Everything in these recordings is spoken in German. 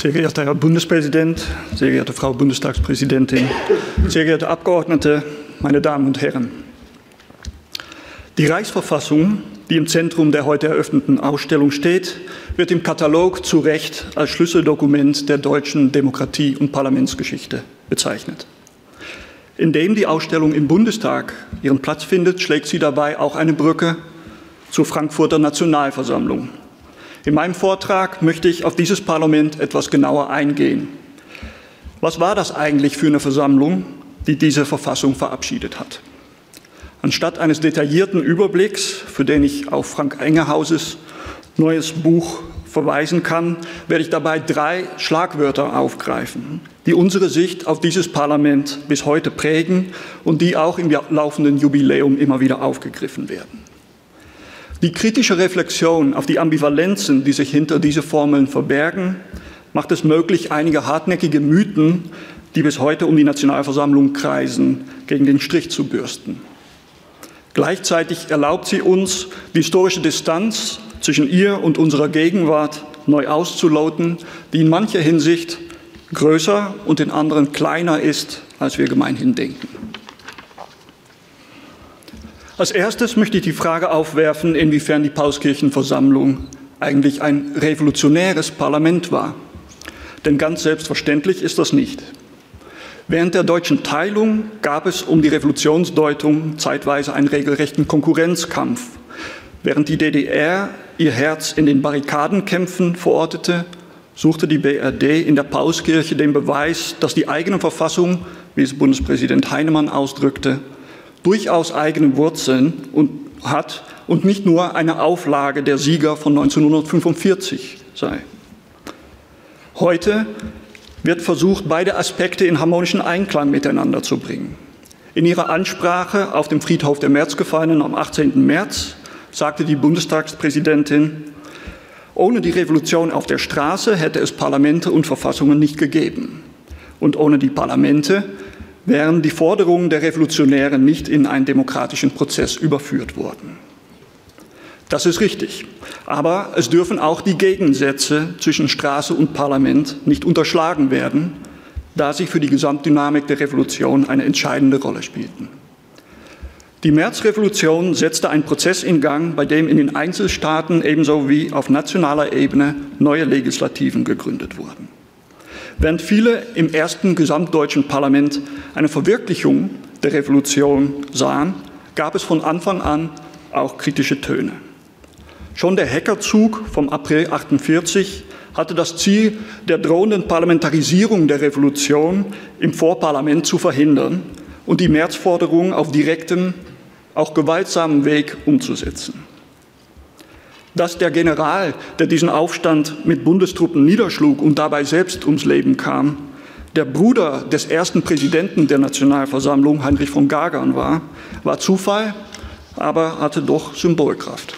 Sehr geehrter Herr Bundespräsident, sehr geehrte Frau Bundestagspräsidentin, sehr geehrte Abgeordnete, meine Damen und Herren. Die Reichsverfassung, die im Zentrum der heute eröffneten Ausstellung steht, wird im Katalog zu Recht als Schlüsseldokument der deutschen Demokratie- und Parlamentsgeschichte bezeichnet. Indem die Ausstellung im Bundestag ihren Platz findet, schlägt sie dabei auch eine Brücke zur Frankfurter Nationalversammlung. In meinem Vortrag möchte ich auf dieses Parlament etwas genauer eingehen. Was war das eigentlich für eine Versammlung, die diese Verfassung verabschiedet hat? Anstatt eines detaillierten Überblicks, für den ich auf Frank Engehauses neues Buch verweisen kann, werde ich dabei drei Schlagwörter aufgreifen, die unsere Sicht auf dieses Parlament bis heute prägen und die auch im laufenden Jubiläum immer wieder aufgegriffen werden. Die kritische Reflexion auf die Ambivalenzen, die sich hinter diese Formeln verbergen, macht es möglich, einige hartnäckige Mythen, die bis heute um die Nationalversammlung kreisen, gegen den Strich zu bürsten. Gleichzeitig erlaubt sie uns, die historische Distanz zwischen ihr und unserer Gegenwart neu auszuloten, die in mancher Hinsicht größer und in anderen kleiner ist, als wir gemeinhin denken. Als erstes möchte ich die Frage aufwerfen, inwiefern die Pauskirchenversammlung eigentlich ein revolutionäres Parlament war. Denn ganz selbstverständlich ist das nicht. Während der deutschen Teilung gab es um die Revolutionsdeutung zeitweise einen regelrechten Konkurrenzkampf. Während die DDR ihr Herz in den Barrikadenkämpfen verortete, suchte die BRD in der Pauskirche den Beweis, dass die eigene Verfassung, wie es Bundespräsident Heinemann ausdrückte, durchaus eigene Wurzeln und hat und nicht nur eine Auflage der Sieger von 1945 sei. Heute wird versucht, beide Aspekte in harmonischen Einklang miteinander zu bringen. In ihrer Ansprache auf dem Friedhof der Märzgefallenen am 18. März sagte die Bundestagspräsidentin, ohne die Revolution auf der Straße hätte es Parlamente und Verfassungen nicht gegeben. Und ohne die Parlamente wären die Forderungen der Revolutionäre nicht in einen demokratischen Prozess überführt worden. Das ist richtig. Aber es dürfen auch die Gegensätze zwischen Straße und Parlament nicht unterschlagen werden, da sie für die Gesamtdynamik der Revolution eine entscheidende Rolle spielten. Die Märzrevolution setzte einen Prozess in Gang, bei dem in den Einzelstaaten ebenso wie auf nationaler Ebene neue Legislativen gegründet wurden. Während viele im ersten gesamtdeutschen Parlament eine Verwirklichung der Revolution sahen, gab es von Anfang an auch kritische Töne. Schon der Hackerzug vom April 48 hatte das Ziel der drohenden Parlamentarisierung der Revolution im Vorparlament zu verhindern und die Märzforderungen auf direktem, auch gewaltsamen Weg umzusetzen. Dass der General, der diesen Aufstand mit Bundestruppen niederschlug und dabei selbst ums Leben kam, der Bruder des ersten Präsidenten der Nationalversammlung, Heinrich von Gagern, war, war Zufall, aber hatte doch Symbolkraft.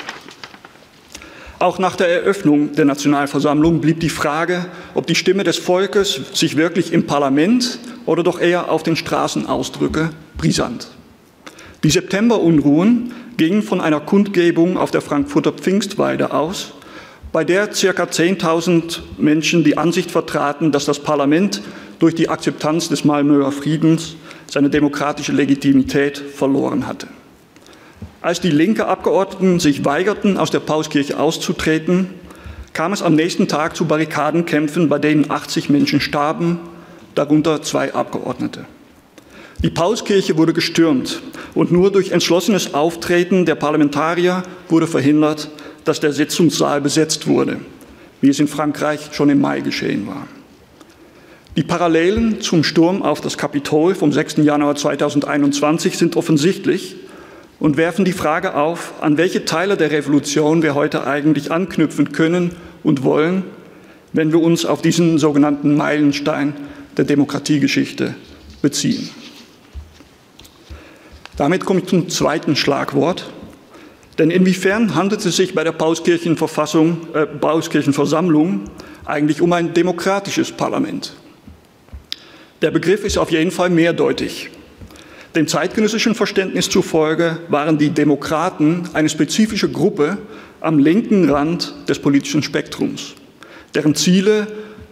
Auch nach der Eröffnung der Nationalversammlung blieb die Frage, ob die Stimme des Volkes sich wirklich im Parlament oder doch eher auf den Straßen ausdrücke, brisant. Die Septemberunruhen gingen von einer Kundgebung auf der Frankfurter Pfingstweide aus, bei der ca. 10.000 Menschen die Ansicht vertraten, dass das Parlament durch die Akzeptanz des Malmöer Friedens seine demokratische Legitimität verloren hatte. Als die linke Abgeordneten sich weigerten, aus der Pauskirche auszutreten, kam es am nächsten Tag zu Barrikadenkämpfen, bei denen 80 Menschen starben, darunter zwei Abgeordnete. Die Pauskirche wurde gestürmt und nur durch entschlossenes Auftreten der Parlamentarier wurde verhindert, dass der Sitzungssaal besetzt wurde, wie es in Frankreich schon im Mai geschehen war. Die Parallelen zum Sturm auf das Kapitol vom 6. Januar 2021 sind offensichtlich und werfen die Frage auf, an welche Teile der Revolution wir heute eigentlich anknüpfen können und wollen, wenn wir uns auf diesen sogenannten Meilenstein der Demokratiegeschichte beziehen. Damit komme ich zum zweiten Schlagwort. Denn inwiefern handelt es sich bei der Pauskirchenverfassung, äh, Pauskirchenversammlung eigentlich um ein demokratisches Parlament? Der Begriff ist auf jeden Fall mehrdeutig. Dem zeitgenössischen Verständnis zufolge waren die Demokraten eine spezifische Gruppe am linken Rand des politischen Spektrums, deren Ziele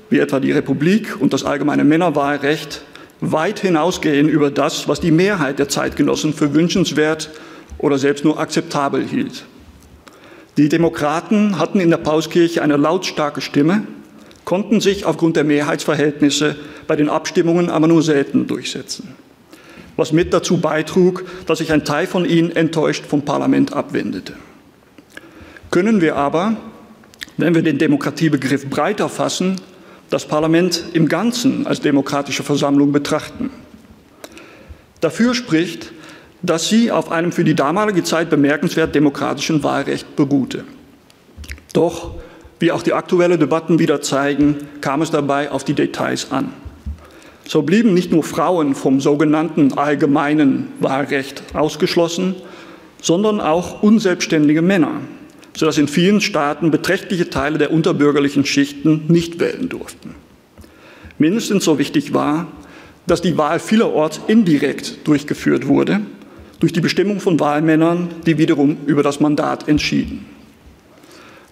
wie etwa die Republik und das allgemeine Männerwahlrecht, weit hinausgehen über das, was die Mehrheit der Zeitgenossen für wünschenswert oder selbst nur akzeptabel hielt. Die Demokraten hatten in der Pauskirche eine lautstarke Stimme, konnten sich aufgrund der Mehrheitsverhältnisse bei den Abstimmungen aber nur selten durchsetzen, was mit dazu beitrug, dass sich ein Teil von ihnen enttäuscht vom Parlament abwendete. Können wir aber, wenn wir den Demokratiebegriff breiter fassen, das Parlament im Ganzen als demokratische Versammlung betrachten. Dafür spricht, dass sie auf einem für die damalige Zeit bemerkenswert demokratischen Wahlrecht beruhte. Doch, wie auch die aktuellen Debatten wieder zeigen, kam es dabei auf die Details an. So blieben nicht nur Frauen vom sogenannten allgemeinen Wahlrecht ausgeschlossen, sondern auch unselbstständige Männer, sodass in vielen Staaten beträchtliche Teile der unterbürgerlichen Schichten nicht wählen durften. Mindestens so wichtig war, dass die Wahl vielerorts indirekt durchgeführt wurde, durch die Bestimmung von Wahlmännern, die wiederum über das Mandat entschieden.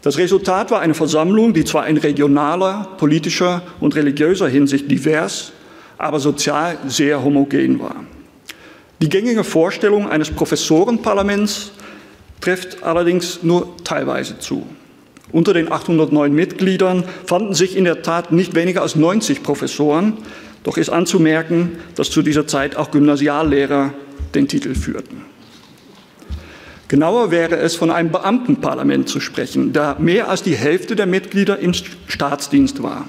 Das Resultat war eine Versammlung, die zwar in regionaler, politischer und religiöser Hinsicht divers, aber sozial sehr homogen war. Die gängige Vorstellung eines Professorenparlaments trifft allerdings nur teilweise zu. Unter den 809 Mitgliedern fanden sich in der Tat nicht weniger als 90 Professoren, doch ist anzumerken, dass zu dieser Zeit auch Gymnasiallehrer den Titel führten. Genauer wäre es von einem Beamtenparlament zu sprechen, da mehr als die Hälfte der Mitglieder im Staatsdienst war.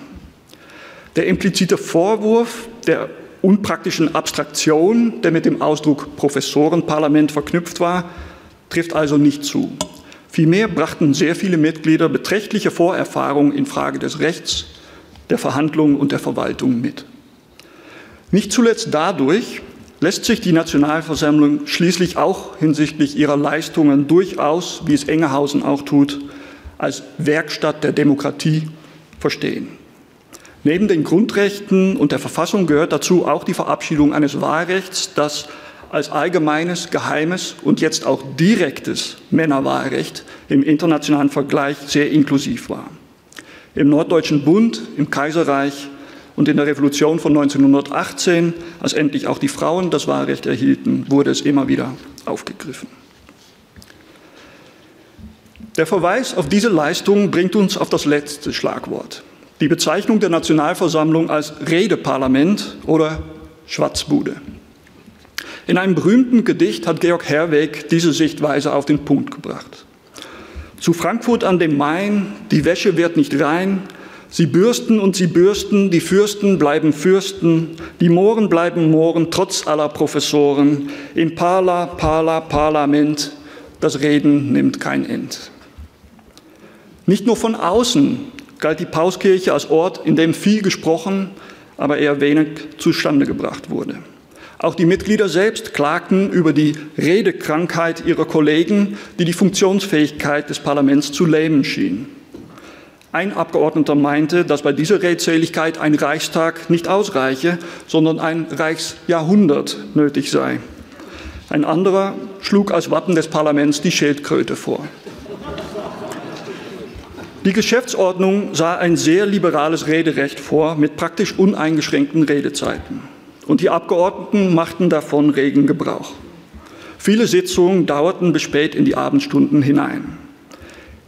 Der implizite Vorwurf der unpraktischen Abstraktion, der mit dem Ausdruck Professorenparlament verknüpft war, trifft also nicht zu. Vielmehr brachten sehr viele Mitglieder beträchtliche Vorerfahrungen in Frage des Rechts, der Verhandlungen und der Verwaltung mit. Nicht zuletzt dadurch lässt sich die Nationalversammlung schließlich auch hinsichtlich ihrer Leistungen durchaus, wie es Engehausen auch tut, als Werkstatt der Demokratie verstehen. Neben den Grundrechten und der Verfassung gehört dazu auch die Verabschiedung eines Wahlrechts, das als allgemeines, geheimes und jetzt auch direktes Männerwahlrecht im internationalen Vergleich sehr inklusiv war. Im Norddeutschen Bund, im Kaiserreich und in der Revolution von 1918, als endlich auch die Frauen das Wahlrecht erhielten, wurde es immer wieder aufgegriffen. Der Verweis auf diese Leistung bringt uns auf das letzte Schlagwort. Die Bezeichnung der Nationalversammlung als Redeparlament oder Schwatzbude. In einem berühmten Gedicht hat Georg Herweg diese Sichtweise auf den Punkt gebracht. Zu Frankfurt an dem Main, die Wäsche wird nicht rein, sie bürsten und sie bürsten, die Fürsten bleiben Fürsten, die Mohren bleiben Mohren, trotz aller Professoren, im Parla, Parla, Parlament, das Reden nimmt kein End. Nicht nur von außen galt die Pauskirche als Ort, in dem viel gesprochen, aber eher wenig zustande gebracht wurde. Auch die Mitglieder selbst klagten über die Redekrankheit ihrer Kollegen, die die Funktionsfähigkeit des Parlaments zu lähmen schien. Ein Abgeordneter meinte, dass bei dieser Redseligkeit ein Reichstag nicht ausreiche, sondern ein Reichsjahrhundert nötig sei. Ein anderer schlug als Wappen des Parlaments die Schildkröte vor. Die Geschäftsordnung sah ein sehr liberales Rederecht vor mit praktisch uneingeschränkten Redezeiten und die Abgeordneten machten davon regen Gebrauch. Viele Sitzungen dauerten bis spät in die Abendstunden hinein.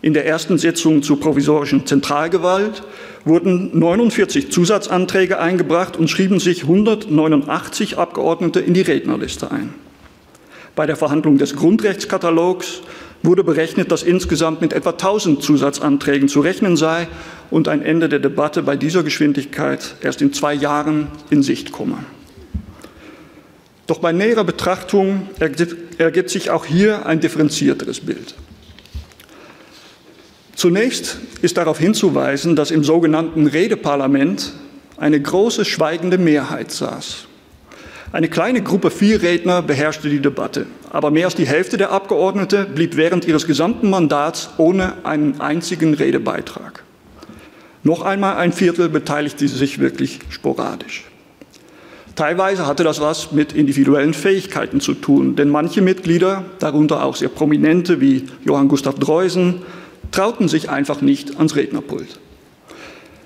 In der ersten Sitzung zur provisorischen Zentralgewalt wurden 49 Zusatzanträge eingebracht und schrieben sich 189 Abgeordnete in die Rednerliste ein. Bei der Verhandlung des Grundrechtskatalogs wurde berechnet, dass insgesamt mit etwa 1000 Zusatzanträgen zu rechnen sei und ein Ende der Debatte bei dieser Geschwindigkeit erst in zwei Jahren in Sicht komme. Doch bei näherer Betrachtung ergibt sich auch hier ein differenzierteres Bild. Zunächst ist darauf hinzuweisen, dass im sogenannten Redeparlament eine große schweigende Mehrheit saß. Eine kleine Gruppe Vierredner beherrschte die Debatte, aber mehr als die Hälfte der Abgeordnete blieb während ihres gesamten Mandats ohne einen einzigen Redebeitrag. Noch einmal ein Viertel beteiligte sich wirklich sporadisch. Teilweise hatte das was mit individuellen Fähigkeiten zu tun, denn manche Mitglieder, darunter auch sehr prominente wie Johann Gustav Dreusen, trauten sich einfach nicht ans Rednerpult.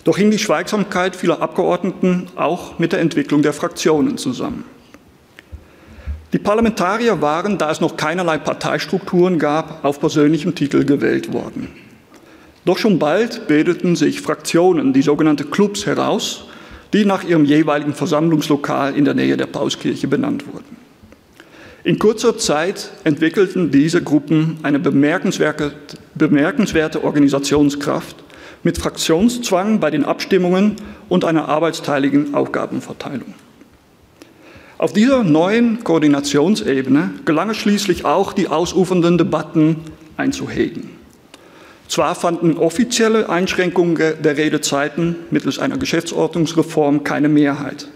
Doch hing die Schweigsamkeit vieler Abgeordneten auch mit der Entwicklung der Fraktionen zusammen. Die Parlamentarier waren, da es noch keinerlei Parteistrukturen gab, auf persönlichem Titel gewählt worden. Doch schon bald bildeten sich Fraktionen, die sogenannte Clubs, heraus, die nach ihrem jeweiligen Versammlungslokal in der Nähe der Pauskirche benannt wurden. In kurzer Zeit entwickelten diese Gruppen eine bemerkenswerte, bemerkenswerte Organisationskraft mit Fraktionszwang bei den Abstimmungen und einer arbeitsteiligen Aufgabenverteilung. Auf dieser neuen Koordinationsebene gelang es schließlich auch, die ausufernden Debatten einzuhegen. Zwar fanden offizielle Einschränkungen der Redezeiten mittels einer Geschäftsordnungsreform keine Mehrheit,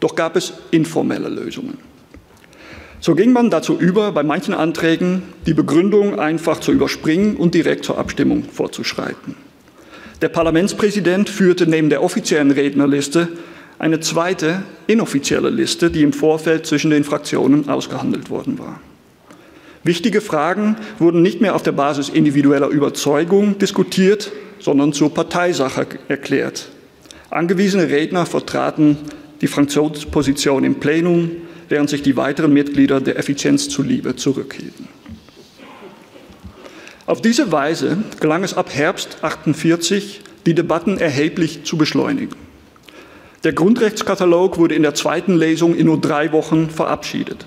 doch gab es informelle Lösungen. So ging man dazu über, bei manchen Anträgen die Begründung einfach zu überspringen und direkt zur Abstimmung vorzuschreiten. Der Parlamentspräsident führte neben der offiziellen Rednerliste eine zweite inoffizielle Liste, die im Vorfeld zwischen den Fraktionen ausgehandelt worden war. Wichtige Fragen wurden nicht mehr auf der Basis individueller Überzeugung diskutiert, sondern zur Parteisache erklärt. Angewiesene Redner vertraten die Fraktionsposition im Plenum, während sich die weiteren Mitglieder der Effizienz zuliebe zurückhielten. Auf diese Weise gelang es ab Herbst 48, die Debatten erheblich zu beschleunigen. Der Grundrechtskatalog wurde in der zweiten Lesung in nur drei Wochen verabschiedet.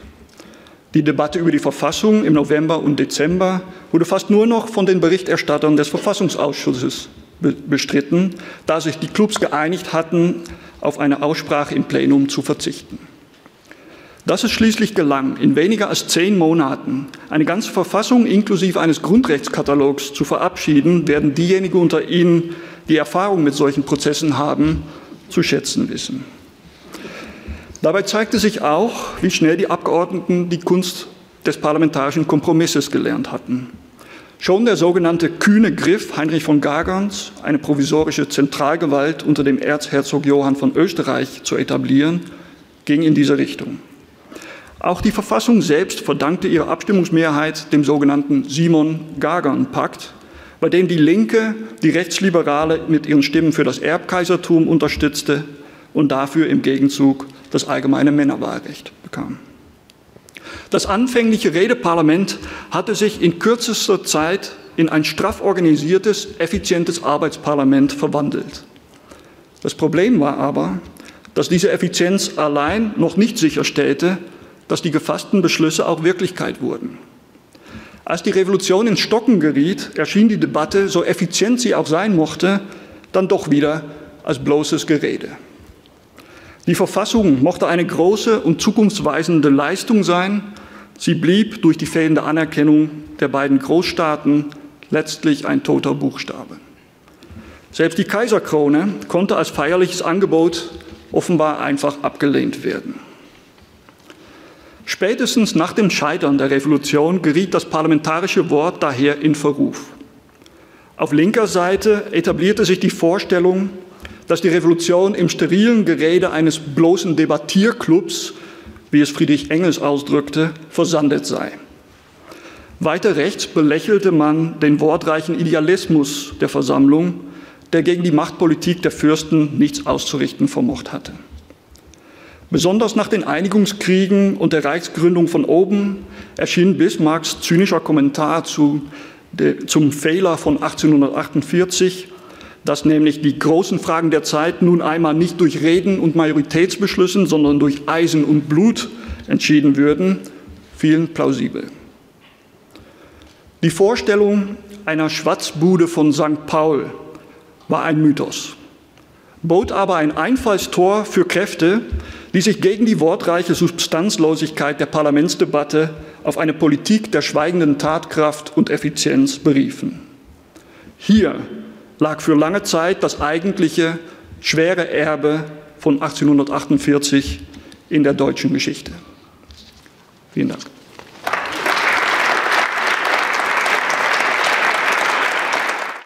Die Debatte über die Verfassung im November und Dezember wurde fast nur noch von den Berichterstattern des Verfassungsausschusses bestritten, da sich die Clubs geeinigt hatten, auf eine Aussprache im Plenum zu verzichten. Dass es schließlich gelang, in weniger als zehn Monaten eine ganze Verfassung inklusive eines Grundrechtskatalogs zu verabschieden, werden diejenigen unter Ihnen, die Erfahrung mit solchen Prozessen haben, zu schätzen wissen. Dabei zeigte sich auch, wie schnell die Abgeordneten die Kunst des parlamentarischen Kompromisses gelernt hatten. Schon der sogenannte kühne Griff Heinrich von Gagerns, eine provisorische Zentralgewalt unter dem Erzherzog Johann von Österreich zu etablieren, ging in diese Richtung. Auch die Verfassung selbst verdankte ihre Abstimmungsmehrheit dem sogenannten Simon-Gagern-Pakt, bei dem die Linke die Rechtsliberale mit ihren Stimmen für das Erbkaisertum unterstützte und dafür im Gegenzug das allgemeine Männerwahlrecht bekam. Das anfängliche Redeparlament hatte sich in kürzester Zeit in ein straff organisiertes, effizientes Arbeitsparlament verwandelt. Das Problem war aber, dass diese Effizienz allein noch nicht sicherstellte, dass die gefassten Beschlüsse auch Wirklichkeit wurden. Als die Revolution ins Stocken geriet, erschien die Debatte, so effizient sie auch sein mochte, dann doch wieder als bloßes Gerede. Die Verfassung mochte eine große und zukunftsweisende Leistung sein, sie blieb durch die fehlende Anerkennung der beiden Großstaaten letztlich ein toter Buchstabe. Selbst die Kaiserkrone konnte als feierliches Angebot offenbar einfach abgelehnt werden. Spätestens nach dem Scheitern der Revolution geriet das parlamentarische Wort daher in Verruf. Auf linker Seite etablierte sich die Vorstellung, dass die Revolution im sterilen Gerede eines bloßen Debattierclubs, wie es Friedrich Engels ausdrückte, versandet sei. Weiter rechts belächelte man den wortreichen Idealismus der Versammlung, der gegen die Machtpolitik der Fürsten nichts auszurichten vermocht hatte. Besonders nach den Einigungskriegen und der Reichsgründung von oben erschien Bismarcks zynischer Kommentar zu, de, zum Fehler von 1848, dass nämlich die großen Fragen der Zeit nun einmal nicht durch Reden und Majoritätsbeschlüssen, sondern durch Eisen und Blut entschieden würden, vielen plausibel. Die Vorstellung einer Schwatzbude von St. Paul war ein Mythos, bot aber ein Einfallstor für Kräfte, die sich gegen die wortreiche Substanzlosigkeit der Parlamentsdebatte auf eine Politik der schweigenden Tatkraft und Effizienz beriefen. Hier lag für lange Zeit das eigentliche schwere Erbe von 1848 in der deutschen Geschichte. Vielen Dank.